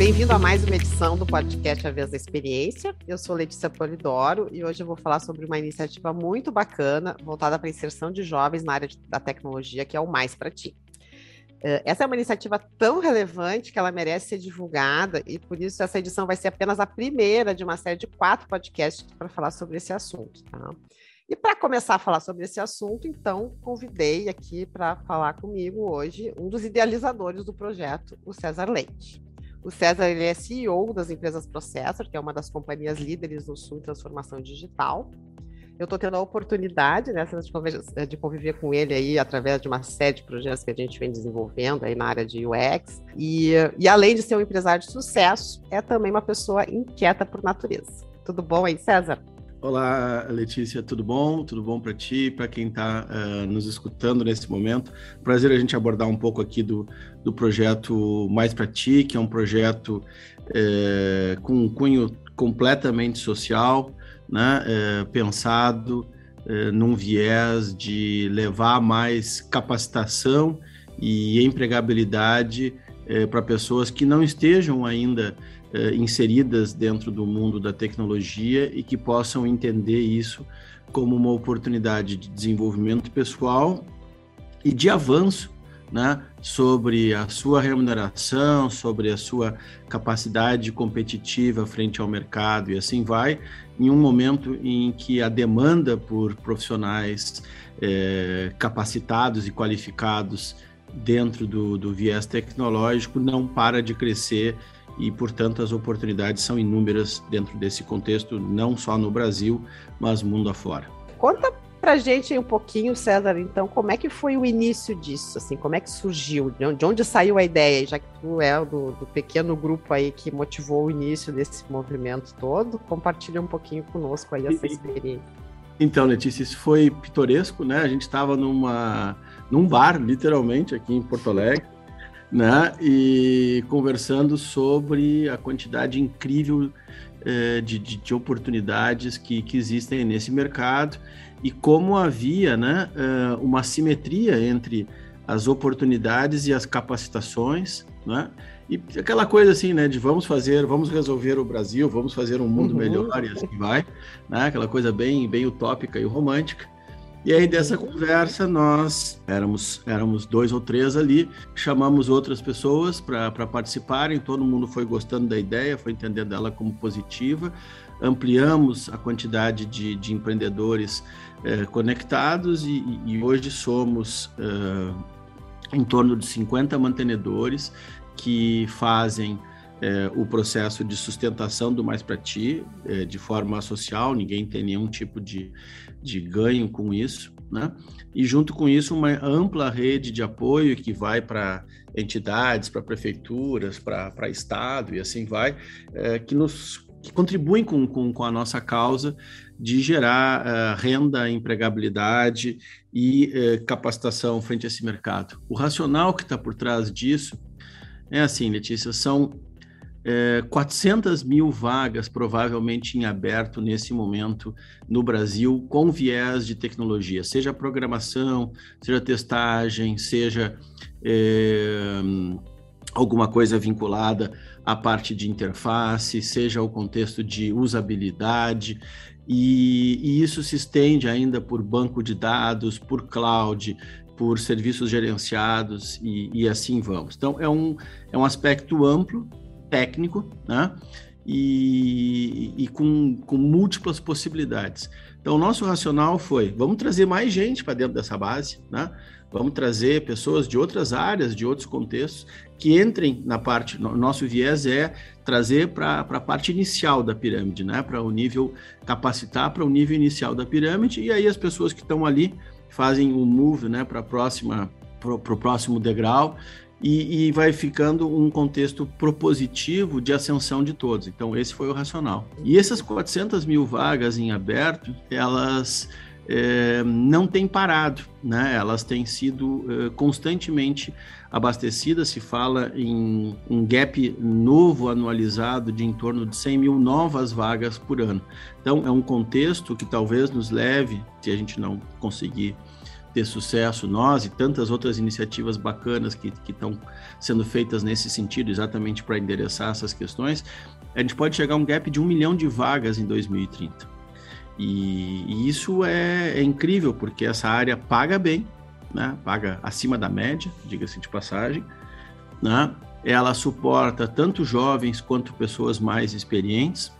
Bem-vindo a mais uma edição do podcast A Vez da Experiência. Eu sou Letícia Polidoro e hoje eu vou falar sobre uma iniciativa muito bacana voltada para a inserção de jovens na área da tecnologia, que é o Mais para Ti. Uh, essa é uma iniciativa tão relevante que ela merece ser divulgada e por isso essa edição vai ser apenas a primeira de uma série de quatro podcasts para falar sobre esse assunto. Tá? E para começar a falar sobre esse assunto, então, convidei aqui para falar comigo hoje um dos idealizadores do projeto, o César Leite. O César ele é CEO das empresas Processor, que é uma das companhias líderes no Sul em transformação digital. Eu estou tendo a oportunidade né, de conviver com ele aí através de uma série de projetos que a gente vem desenvolvendo aí na área de UX. E, e além de ser um empresário de sucesso, é também uma pessoa inquieta por natureza. Tudo bom aí, César? Olá, Letícia, tudo bom? Tudo bom para ti, para quem está uh, eh, nos escutando nesse momento? Prazer a gente abordar um pouco aqui do, do projeto Mais para Ti, que é um projeto uh, com um cunho completamente social, né? Uh, pensado num viés de levar mais capacitação e empregabilidade para pessoas que não estejam ainda eh, inseridas dentro do mundo da tecnologia e que possam entender isso como uma oportunidade de desenvolvimento pessoal e de avanço né, sobre a sua remuneração, sobre a sua capacidade competitiva frente ao mercado e assim vai, em um momento em que a demanda por profissionais eh, capacitados e qualificados dentro do, do viés tecnológico não para de crescer e, portanto, as oportunidades são inúmeras dentro desse contexto, não só no Brasil, mas mundo afora. Conta pra gente um pouquinho, César, então, como é que foi o início disso, assim, como é que surgiu, de onde saiu a ideia, já que tu é do, do pequeno grupo aí que motivou o início desse movimento todo, compartilha um pouquinho conosco aí essa experiência. Então, Letícia, isso foi pitoresco, né? A gente estava numa num bar, literalmente, aqui em Porto Alegre, né? E conversando sobre a quantidade incrível eh, de, de, de, oportunidades que, que existem nesse mercado e como havia, né, eh, uma simetria entre as oportunidades e as capacitações, né? E aquela coisa assim, né, de vamos fazer, vamos resolver o Brasil, vamos fazer um mundo uhum. melhor e assim vai, né? Aquela coisa bem, bem utópica e romântica. E aí dessa conversa nós éramos éramos dois ou três ali, chamamos outras pessoas para participarem, todo mundo foi gostando da ideia, foi entendendo ela como positiva, ampliamos a quantidade de, de empreendedores eh, conectados e, e, hoje somos eh, em torno de 50 mantenedores que fazem é, o processo de sustentação do Mais para Ti é, de forma social, ninguém tem nenhum tipo de, de ganho com isso, né? E junto com isso, uma ampla rede de apoio que vai para entidades, para prefeituras, para Estado e assim vai, é, que nos que contribuem com, com, com, a nossa causa de gerar uh, renda, empregabilidade e uh, capacitação frente a esse mercado. O racional que está por trás disso é assim, Letícia, são é, 400 mil vagas provavelmente em aberto nesse momento no Brasil com viés de tecnologia, seja programação, seja testagem, seja é, alguma coisa vinculada à parte de interface, seja o contexto de usabilidade. E, e isso se estende ainda por banco de dados, por cloud, por serviços gerenciados e, e, assim vamos. Então, é um, é um aspecto amplo técnico, né? E, e com, com múltiplas possibilidades. Então, o nosso racional foi: vamos trazer mais gente para dentro dessa base, né? Vamos trazer pessoas de outras áreas, de outros contextos, que entrem na parte. Nosso viés é trazer para a parte inicial da pirâmide, né? Para o nível, capacitar para o nível inicial da pirâmide, e aí as pessoas que estão ali fazem o um move né, para próxima para o próximo degrau e, e, vai ficando um contexto propositivo de ascensão de todos. Então, esse foi o racional. E essas 400 mil vagas em aberto, elas é, não têm parado, né? elas têm sido é, constantemente abastecidas. Se fala em um gap novo anualizado de em torno de 100 mil novas vagas por ano. Então, é um contexto que talvez nos leve, se a gente não conseguir ter sucesso, nós e tantas outras iniciativas bacanas que estão sendo feitas nesse sentido, exatamente para endereçar essas questões, a gente pode chegar a um gap de um milhão de vagas em 2030. E, e isso é, é, incrível, porque essa área paga bem, né? paga acima da média, diga-se de passagem, né? ela suporta tanto jovens quanto pessoas mais experientes,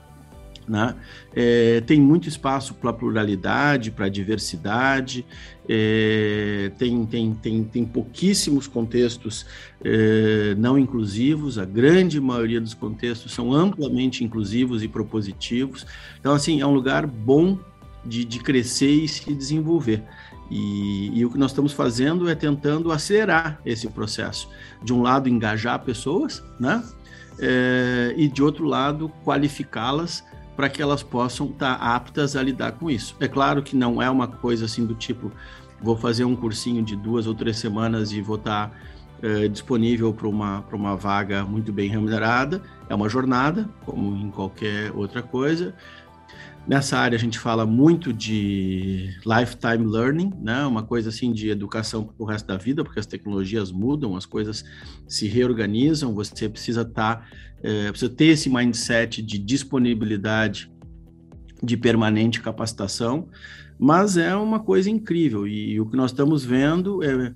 né? É, tem muito espaço para pluralidade, para diversidade, é, tem, tem, tem, tem pouquíssimos contextos é, não inclusivos, a grande maioria dos contextos são amplamente inclusivos e propositivos. Então, assim, é um lugar bom de, de crescer e se desenvolver. E, e, o que nós estamos fazendo é tentando acelerar esse processo. De um lado, engajar pessoas, né? É, e de outro lado, qualificá-las para que elas possam estar tá aptas a lidar com isso. É claro que não é uma coisa assim do tipo, vou fazer um cursinho de duas ou três semanas e vou estar tá, é, disponível para uma, uma vaga muito bem remunerada. É uma jornada, como em qualquer outra coisa. Nessa área a gente fala muito de lifetime learning, né? Uma coisa assim de educação para o resto da vida, porque as tecnologias mudam, as coisas se reorganizam. Você precisa estar, tá, é, precisa ter esse mindset de disponibilidade de permanente capacitação, mas é uma coisa incrível e, e o que nós estamos vendo é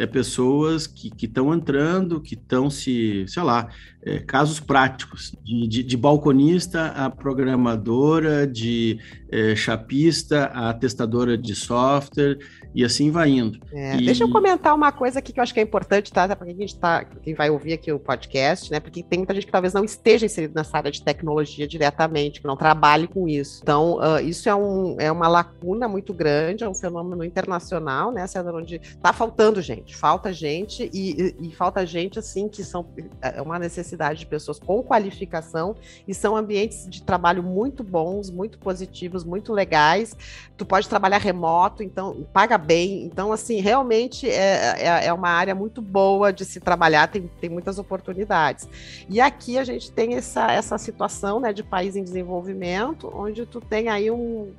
é, pessoas que estão entrando, que estão se, sei lá, é, casos práticos, de, de, de, balconista a programadora, de é, chapista a testadora de software, e assim vai indo. É, e... Deixa eu comentar uma coisa aqui que eu acho que é importante, tá? Para quem, a gente tá, quem vai ouvir aqui o podcast, né? Porque tem muita gente que talvez não esteja inserido nessa área de tecnologia diretamente, que não trabalhe com isso. Então, uh, isso é, um, é uma lacuna muito grande, é um fenômeno internacional, né? Onde está faltando gente, falta gente, e, e, e falta gente, assim, que são é uma necessidade de pessoas com qualificação e são ambientes de trabalho muito bons, muito positivos, muito legais. Tu pode trabalhar remoto, então paga bem. Então, assim, realmente é, é, é uma área muito boa de se trabalhar, tem, tem muitas oportunidades. E aqui a gente tem essa, essa situação né, de país em desenvolvimento, onde tu tem aí um,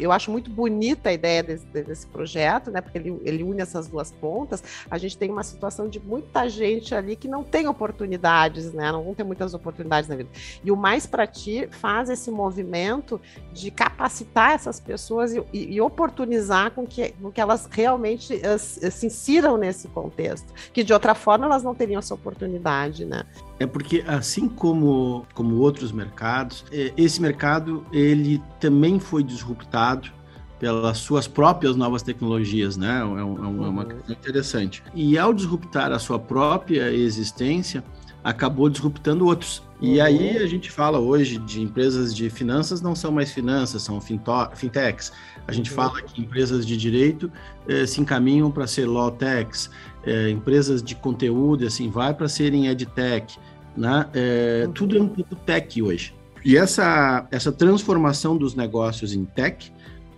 eu acho muito bonita a ideia desse, desse projeto, né? Porque ele, ele une essas duas pontas. A gente tem uma situação de muita gente ali que não tem oportunidades, né? Não vão ter muitas oportunidades na vida. E o Mais para Ti faz esse movimento de capacitar essas pessoas e, e, e oportunizar com que, com que elas realmente uh, se insiram nesse contexto, que de outra forma elas não teriam essa oportunidade, né? É porque assim como, como outros mercados, é, esse mercado ele também foi disruptado pelas suas próprias novas tecnologias, né? É, um, é uma uhum. questão interessante. E ao disruptar a sua própria existência, acabou disruptando outros. E uhum. aí a gente fala hoje de empresas de finanças não são mais finanças, são fintechs. A gente uhum. fala que empresas de direito eh, se encaminham para ser lawtechs, eh, empresas de conteúdo assim vai para serem edtech, né? Eh, uhum. Tudo é um pouco tech hoje. E essa essa transformação dos negócios em tech,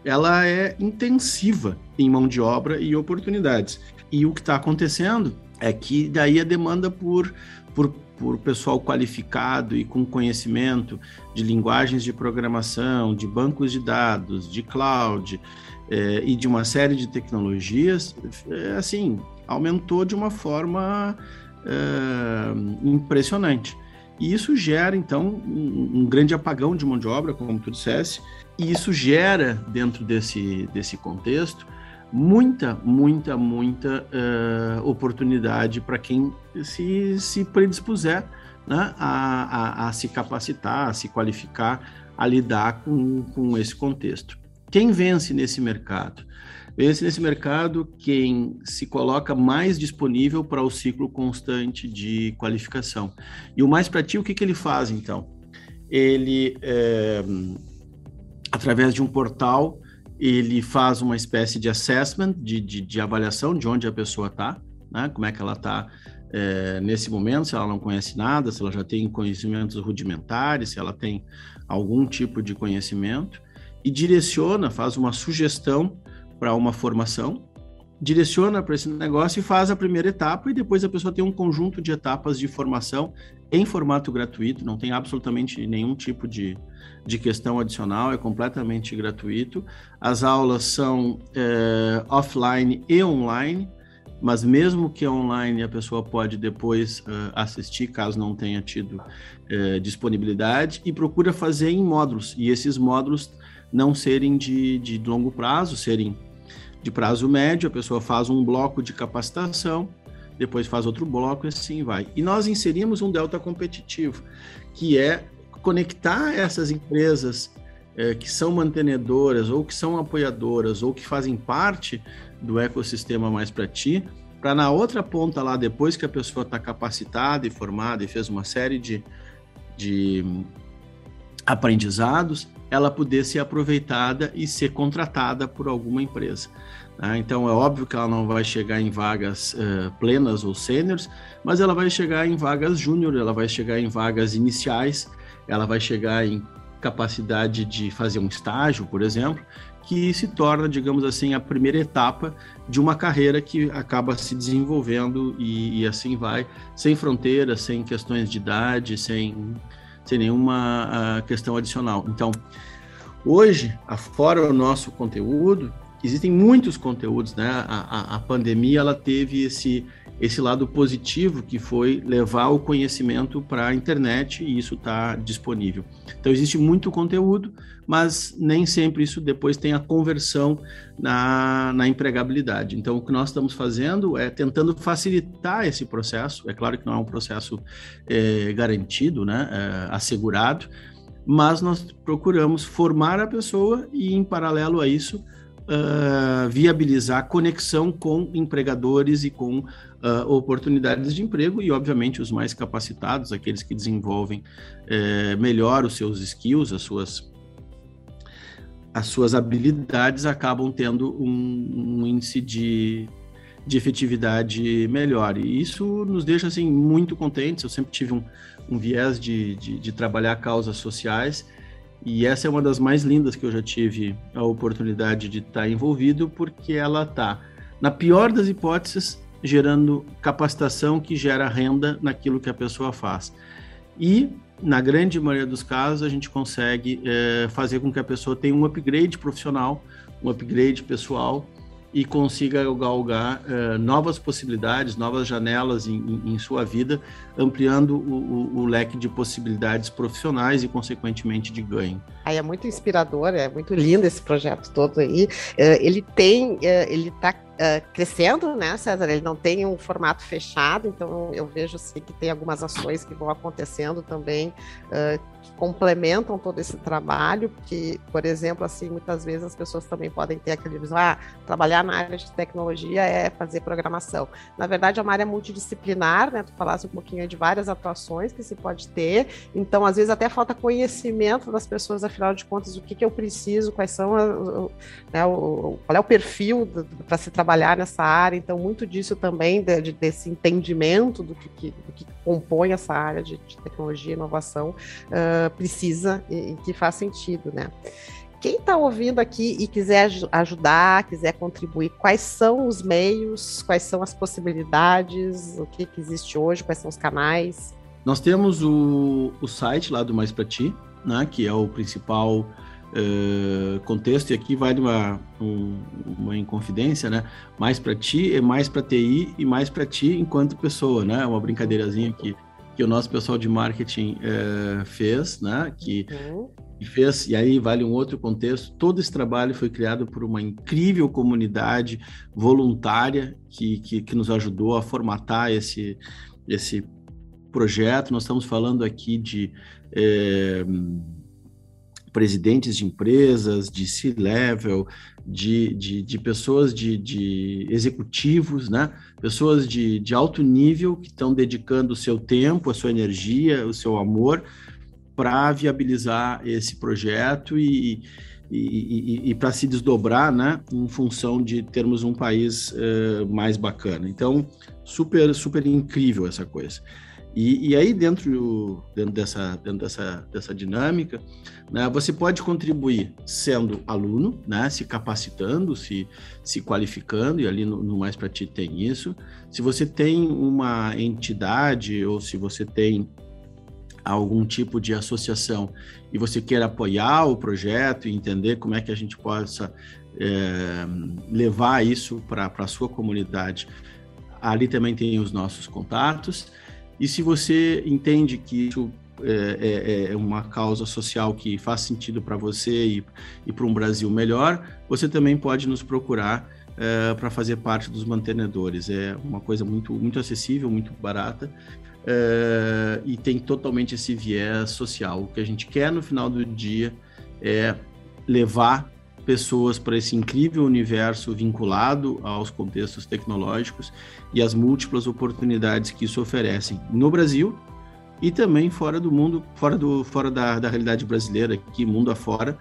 ela é intensiva em mão de obra e oportunidades. E o que está acontecendo é que daí a demanda por por, por pessoal qualificado e com conhecimento de linguagens de programação, de bancos de dados, de cloud é, e de uma série de tecnologias, é, assim, aumentou de uma forma é, impressionante. E isso gera, então, um, um, grande apagão de mão de obra, como tu dissesse, e isso gera, dentro desse, desse contexto, muita, muita, muita uh, oportunidade para quem se, se predispuser né, a, a, a, se capacitar, a se qualificar, a lidar com, com esse contexto. Quem vence nesse mercado? Vence nesse mercado quem se coloca mais disponível para o ciclo constante de qualificação. E o mais para ti, o que, que ele faz então? Ele, é, através de um portal, ele faz uma espécie de assessment, de, de, de avaliação de onde a pessoa está, né? como é que ela está é, nesse momento, se ela não conhece nada, se ela já tem conhecimentos rudimentares, se ela tem algum tipo de conhecimento, e direciona, faz uma sugestão para uma formação, direciona para esse negócio e faz a primeira etapa, e depois a pessoa tem um conjunto de etapas de formação em formato gratuito, não tem absolutamente nenhum tipo de, de questão adicional, é completamente gratuito. As aulas são é, offline e online, mas mesmo que online a pessoa pode depois uh, assistir, caso não tenha tido uh, disponibilidade, e procura fazer em módulos, e esses módulos não serem de, de longo prazo, serem de prazo médio, a pessoa faz um bloco de capacitação, depois faz outro bloco e assim vai. E nós inserimos um delta competitivo, que é conectar essas empresas eh, que são mantenedoras ou que são apoiadoras ou que fazem parte do ecossistema mais para ti, para na outra ponta lá, depois que a pessoa está capacitada e formada e fez uma série de, de aprendizados, ela poder ser aproveitada e ser contratada por alguma empresa. Tá? Então é óbvio que ela não vai chegar em vagas uh, plenas ou sêniores, mas ela vai chegar em vagas júnior, ela vai chegar em vagas iniciais, ela vai chegar em capacidade de fazer um estágio, por exemplo, que se torna, digamos assim, a primeira etapa de uma carreira que acaba se desenvolvendo e, e assim vai, sem fronteiras, sem questões de idade, sem, sem nenhuma uh, questão adicional. Então, hoje, afora o nosso conteúdo, existem muitos conteúdos, né? A, a, a, pandemia ela teve esse esse lado positivo que foi levar o conhecimento para a internet e isso está disponível. Então existe muito conteúdo, mas nem sempre isso depois tem a conversão na, na empregabilidade. Então o que nós estamos fazendo é tentando facilitar esse processo. É claro que não é um processo é, garantido, né? É, assegurado, mas nós procuramos formar a pessoa e em paralelo a isso uh, viabilizar conexão com empregadores e com uh, oportunidades de emprego e, obviamente, os mais capacitados, aqueles que desenvolvem uh, melhor os seus skills, as suas as suas habilidades acabam tendo um, um índice de, de efetividade melhor. E isso nos deixa assim muito contentes. Eu sempre tive um, um viés de, de, de, trabalhar causas sociais e essa é uma das mais lindas que eu já tive a oportunidade de estar envolvido, porque ela está, na pior das hipóteses, gerando capacitação que gera renda naquilo que a pessoa faz. E, na grande maioria dos casos, a gente consegue é, fazer com que a pessoa tenha um upgrade profissional, um upgrade pessoal e consiga galgar uh, novas possibilidades, novas janelas em, em, em sua vida, ampliando o, o, o, leque de possibilidades profissionais e, consequentemente, de ganho. Aí é muito inspirador, é muito lindo esse projeto todo aí. Uh, ele tem, uh, ele está Uh, crescendo, né, César? Ele não tem um formato fechado, então eu vejo assim, que tem algumas ações que vão acontecendo também uh, que complementam todo esse trabalho, porque, por exemplo, assim, muitas vezes as pessoas também podem ter aquele visão, ah, trabalhar na área de tecnologia é fazer programação. Na verdade, é uma área multidisciplinar, né? Tu falasse um pouquinho de várias atuações que se pode ter, então às vezes até falta conhecimento das pessoas, afinal de contas, o que, que eu preciso, quais são, a, né, o, qual é o perfil para se trabalhar trabalhar nessa área, então muito disso também de, de, desse entendimento do que, que, do que, compõe essa área de, de tecnologia e inovação uh, precisa e, e, que faz sentido, né? Quem está ouvindo aqui e quiser ajudar, quiser contribuir, quais são os meios, quais são as possibilidades, o que, que existe hoje, quais são os canais? Nós temos o, o site lá do Mais Para Ti, né, que é o principal uh, contexto, e aqui vale uma, um, uma inconfidência, né? Mais para ti é mais para TI e mais para ti enquanto pessoa, né? Uma brincadeirazinha que, que o nosso pessoal de marketing uh, fez, né? Que, uhum. fez, e aí vale um outro contexto. Todo esse trabalho foi criado por uma incrível comunidade voluntária que, que, que nos ajudou a formatar esse, esse projeto. Nós estamos falando aqui de. Eh, presidentes de empresas, de C-level, de, de, de, pessoas de, de, executivos, né? pessoas de, de alto nível que estão dedicando o seu tempo, a sua energia, o seu amor para viabilizar esse projeto e, e, e, e para se desdobrar né? em função de termos um país uh, mais bacana. Então, super, super incrível essa coisa. E, e aí, dentro, dentro, dessa, dentro dessa, dessa dinâmica, né, você pode contribuir sendo aluno, né, se capacitando, se, se qualificando, e ali no, no Mais Para Ti tem isso. Se você tem uma entidade ou se você tem algum tipo de associação e você quer apoiar o projeto e entender como é que a gente possa é, levar isso para a sua comunidade, ali também tem os nossos contatos. E se você entende que isso é, é, é uma causa social que faz sentido para você e, e para um Brasil melhor, você também pode nos procurar é, para fazer parte dos mantenedores. É uma coisa muito, muito acessível, muito barata é, e tem totalmente esse viés social. O que a gente quer no final do dia é levar pessoas para esse incrível universo vinculado aos contextos tecnológicos e as múltiplas oportunidades que isso oferecem no Brasil e também fora do mundo, fora, do, fora da, da realidade brasileira, aqui mundo afora,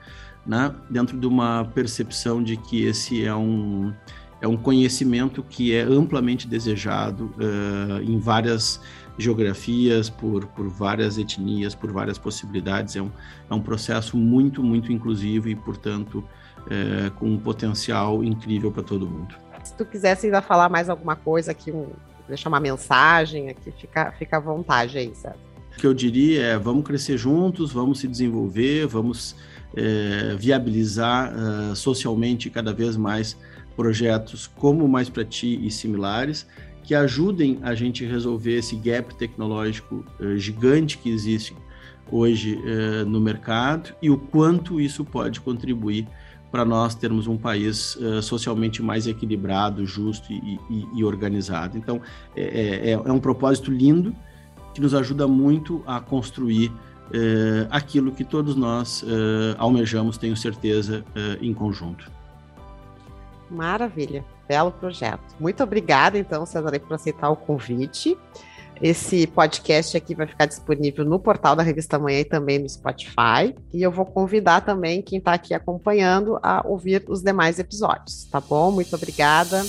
né? dentro de uma percepção de que esse é um, é um conhecimento que é amplamente desejado uh, em várias geografias, por, por várias etnias, por várias possibilidades. É um, é um processo muito, muito inclusivo e, portanto, é, com um potencial incrível para todo mundo. Se tu quisesse ainda falar mais alguma coisa aqui, um, deixar uma mensagem aqui, fica, fica à vontade aí, César. O que eu diria é: vamos crescer juntos, vamos se desenvolver, vamos é, viabilizar uh, socialmente cada vez mais projetos como Mais para Ti e similares, que ajudem a gente a resolver esse gap tecnológico uh, gigante que existe hoje uh, no mercado e o quanto isso pode contribuir para nós termos um país uh, socialmente mais equilibrado, justo e, e, e organizado. Então, é, é, é, é, um propósito lindo que nos ajuda muito a construir uh, aquilo que todos nós uh, almejamos, tenho certeza, em conjunto. Maravilha, belo projeto. Muito obrigada, então, Cesare, por aceitar o convite. Esse podcast aqui vai ficar disponível no portal da Revista Manhã e também no Spotify. E eu vou convidar também quem está aqui acompanhando a ouvir os demais episódios, tá bom? Muito obrigada.